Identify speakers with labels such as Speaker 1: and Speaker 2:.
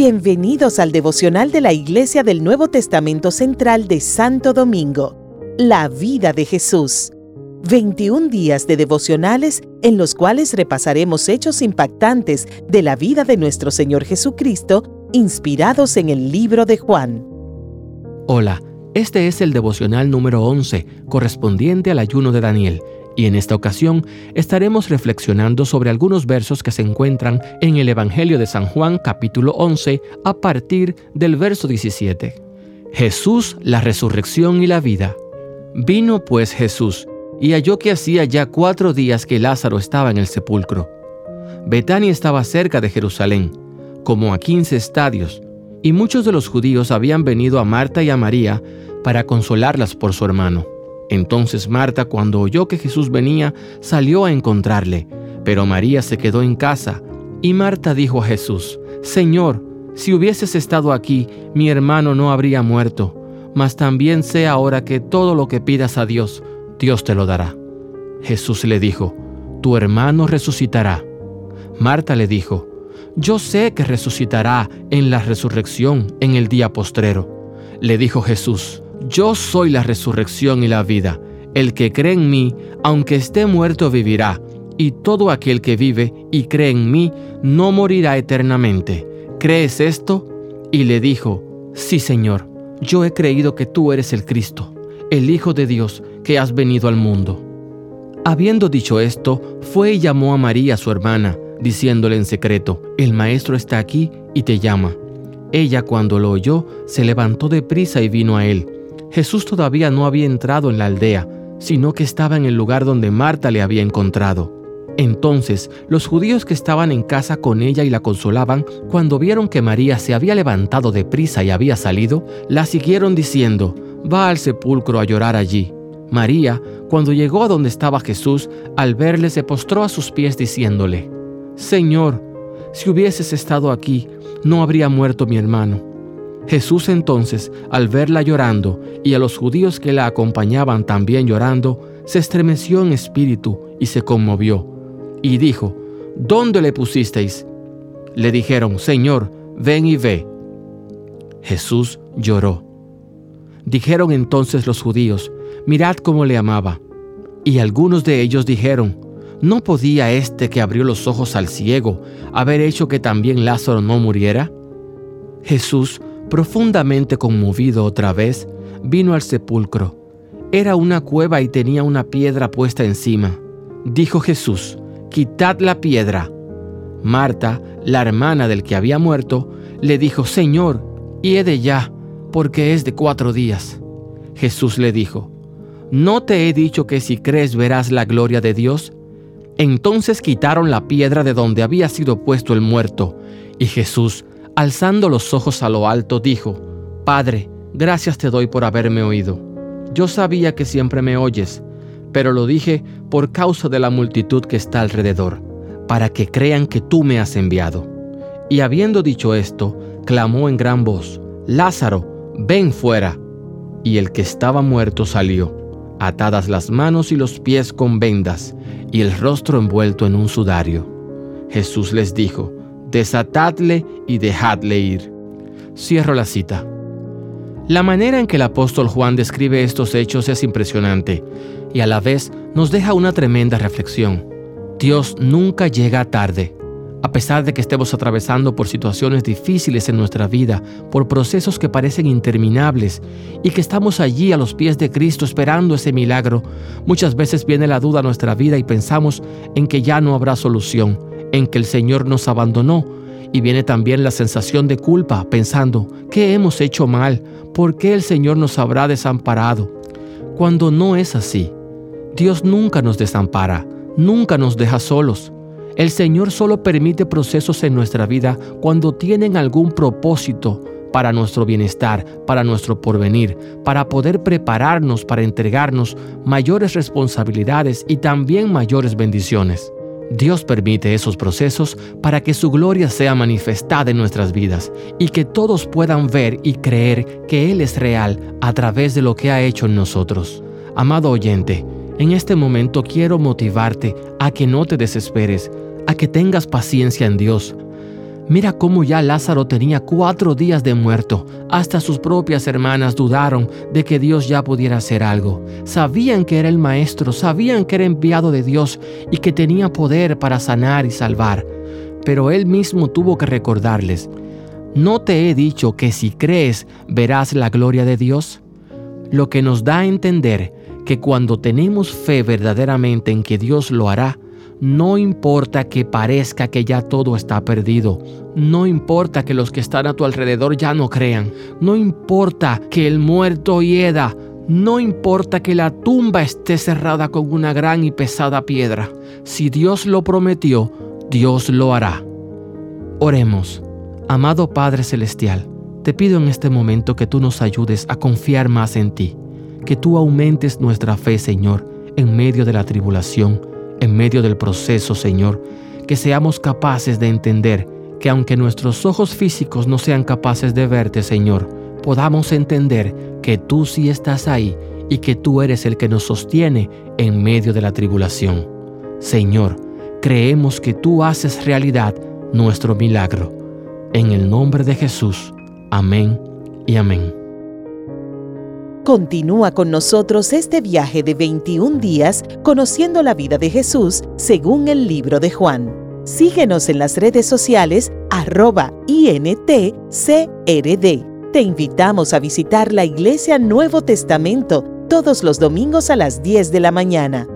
Speaker 1: Bienvenidos al devocional de la Iglesia del Nuevo Testamento Central de Santo Domingo, la vida de Jesús. 21 días de devocionales en los cuales repasaremos hechos impactantes de la vida de nuestro Señor Jesucristo, inspirados en el libro de Juan.
Speaker 2: Hola, este es el devocional número 11, correspondiente al ayuno de Daniel y en esta ocasión estaremos reflexionando sobre algunos versos que se encuentran en el Evangelio de San Juan capítulo 11 a partir del verso 17. Jesús, la resurrección y la vida. Vino pues Jesús y halló que hacía ya cuatro días que Lázaro estaba en el sepulcro. Betania estaba cerca de Jerusalén, como a quince estadios, y muchos de los judíos habían venido a Marta y a María para consolarlas por su hermano. Entonces Marta, cuando oyó que Jesús venía, salió a encontrarle, pero María se quedó en casa. Y Marta dijo a Jesús, Señor, si hubieses estado aquí, mi hermano no habría muerto, mas también sé ahora que todo lo que pidas a Dios, Dios te lo dará. Jesús le dijo, Tu hermano resucitará. Marta le dijo, Yo sé que resucitará en la resurrección en el día postrero. Le dijo Jesús, yo soy la resurrección y la vida. El que cree en mí, aunque esté muerto, vivirá. Y todo aquel que vive y cree en mí, no morirá eternamente. ¿Crees esto? Y le dijo, Sí, Señor, yo he creído que tú eres el Cristo, el Hijo de Dios, que has venido al mundo. Habiendo dicho esto, fue y llamó a María, su hermana, diciéndole en secreto, El Maestro está aquí y te llama. Ella cuando lo oyó, se levantó de prisa y vino a él. Jesús todavía no había entrado en la aldea, sino que estaba en el lugar donde Marta le había encontrado. Entonces los judíos que estaban en casa con ella y la consolaban, cuando vieron que María se había levantado de prisa y había salido, la siguieron diciendo, Va al sepulcro a llorar allí. María, cuando llegó a donde estaba Jesús, al verle se postró a sus pies diciéndole, Señor, si hubieses estado aquí, no habría muerto mi hermano. Jesús entonces, al verla llorando y a los judíos que la acompañaban también llorando, se estremeció en espíritu y se conmovió, y dijo, ¿Dónde le pusisteis? Le dijeron, Señor, ven y ve. Jesús lloró. Dijeron entonces los judíos, mirad cómo le amaba. Y algunos de ellos dijeron, ¿no podía este que abrió los ojos al ciego haber hecho que también Lázaro no muriera? Jesús Profundamente conmovido otra vez, vino al sepulcro. Era una cueva y tenía una piedra puesta encima. Dijo Jesús, quitad la piedra. Marta, la hermana del que había muerto, le dijo, Señor, de ya, porque es de cuatro días. Jesús le dijo, ¿no te he dicho que si crees verás la gloria de Dios? Entonces quitaron la piedra de donde había sido puesto el muerto, y Jesús, Alzando los ojos a lo alto, dijo, Padre, gracias te doy por haberme oído. Yo sabía que siempre me oyes, pero lo dije por causa de la multitud que está alrededor, para que crean que tú me has enviado. Y habiendo dicho esto, clamó en gran voz, Lázaro, ven fuera. Y el que estaba muerto salió, atadas las manos y los pies con vendas, y el rostro envuelto en un sudario. Jesús les dijo, desatadle y dejadle ir. Cierro la cita. La manera en que el apóstol Juan describe estos hechos es impresionante y a la vez nos deja una tremenda reflexión. Dios nunca llega tarde. A pesar de que estemos atravesando por situaciones difíciles en nuestra vida, por procesos que parecen interminables y que estamos allí a los pies de Cristo esperando ese milagro, muchas veces viene la duda a nuestra vida y pensamos en que ya no habrá solución en que el Señor nos abandonó y viene también la sensación de culpa pensando, ¿qué hemos hecho mal? ¿Por qué el Señor nos habrá desamparado? Cuando no es así, Dios nunca nos desampara, nunca nos deja solos. El Señor solo permite procesos en nuestra vida cuando tienen algún propósito para nuestro bienestar, para nuestro porvenir, para poder prepararnos para entregarnos mayores responsabilidades y también mayores bendiciones. Dios permite esos procesos para que su gloria sea manifestada en nuestras vidas y que todos puedan ver y creer que Él es real a través de lo que ha hecho en nosotros. Amado oyente, en este momento quiero motivarte a que no te desesperes, a que tengas paciencia en Dios. Mira cómo ya Lázaro tenía cuatro días de muerto. Hasta sus propias hermanas dudaron de que Dios ya pudiera hacer algo. Sabían que era el Maestro, sabían que era enviado de Dios y que tenía poder para sanar y salvar. Pero él mismo tuvo que recordarles, ¿no te he dicho que si crees verás la gloria de Dios? Lo que nos da a entender que cuando tenemos fe verdaderamente en que Dios lo hará, no importa que parezca que ya todo está perdido. No importa que los que están a tu alrededor ya no crean. No importa que el muerto hieda. No importa que la tumba esté cerrada con una gran y pesada piedra. Si Dios lo prometió, Dios lo hará. Oremos. Amado Padre Celestial, te pido en este momento que tú nos ayudes a confiar más en ti, que tú aumentes nuestra fe, Señor, en medio de la tribulación en medio del proceso, Señor, que seamos capaces de entender que aunque nuestros ojos físicos no sean capaces de verte, Señor, podamos entender que tú sí estás ahí y que tú eres el que nos sostiene en medio de la tribulación. Señor, creemos que tú haces realidad nuestro milagro. En el nombre de Jesús. Amén y amén.
Speaker 1: Continúa con nosotros este viaje de 21 días conociendo la vida de Jesús según el libro de Juan. Síguenos en las redes sociales arroba INTCRD. Te invitamos a visitar la Iglesia Nuevo Testamento todos los domingos a las 10 de la mañana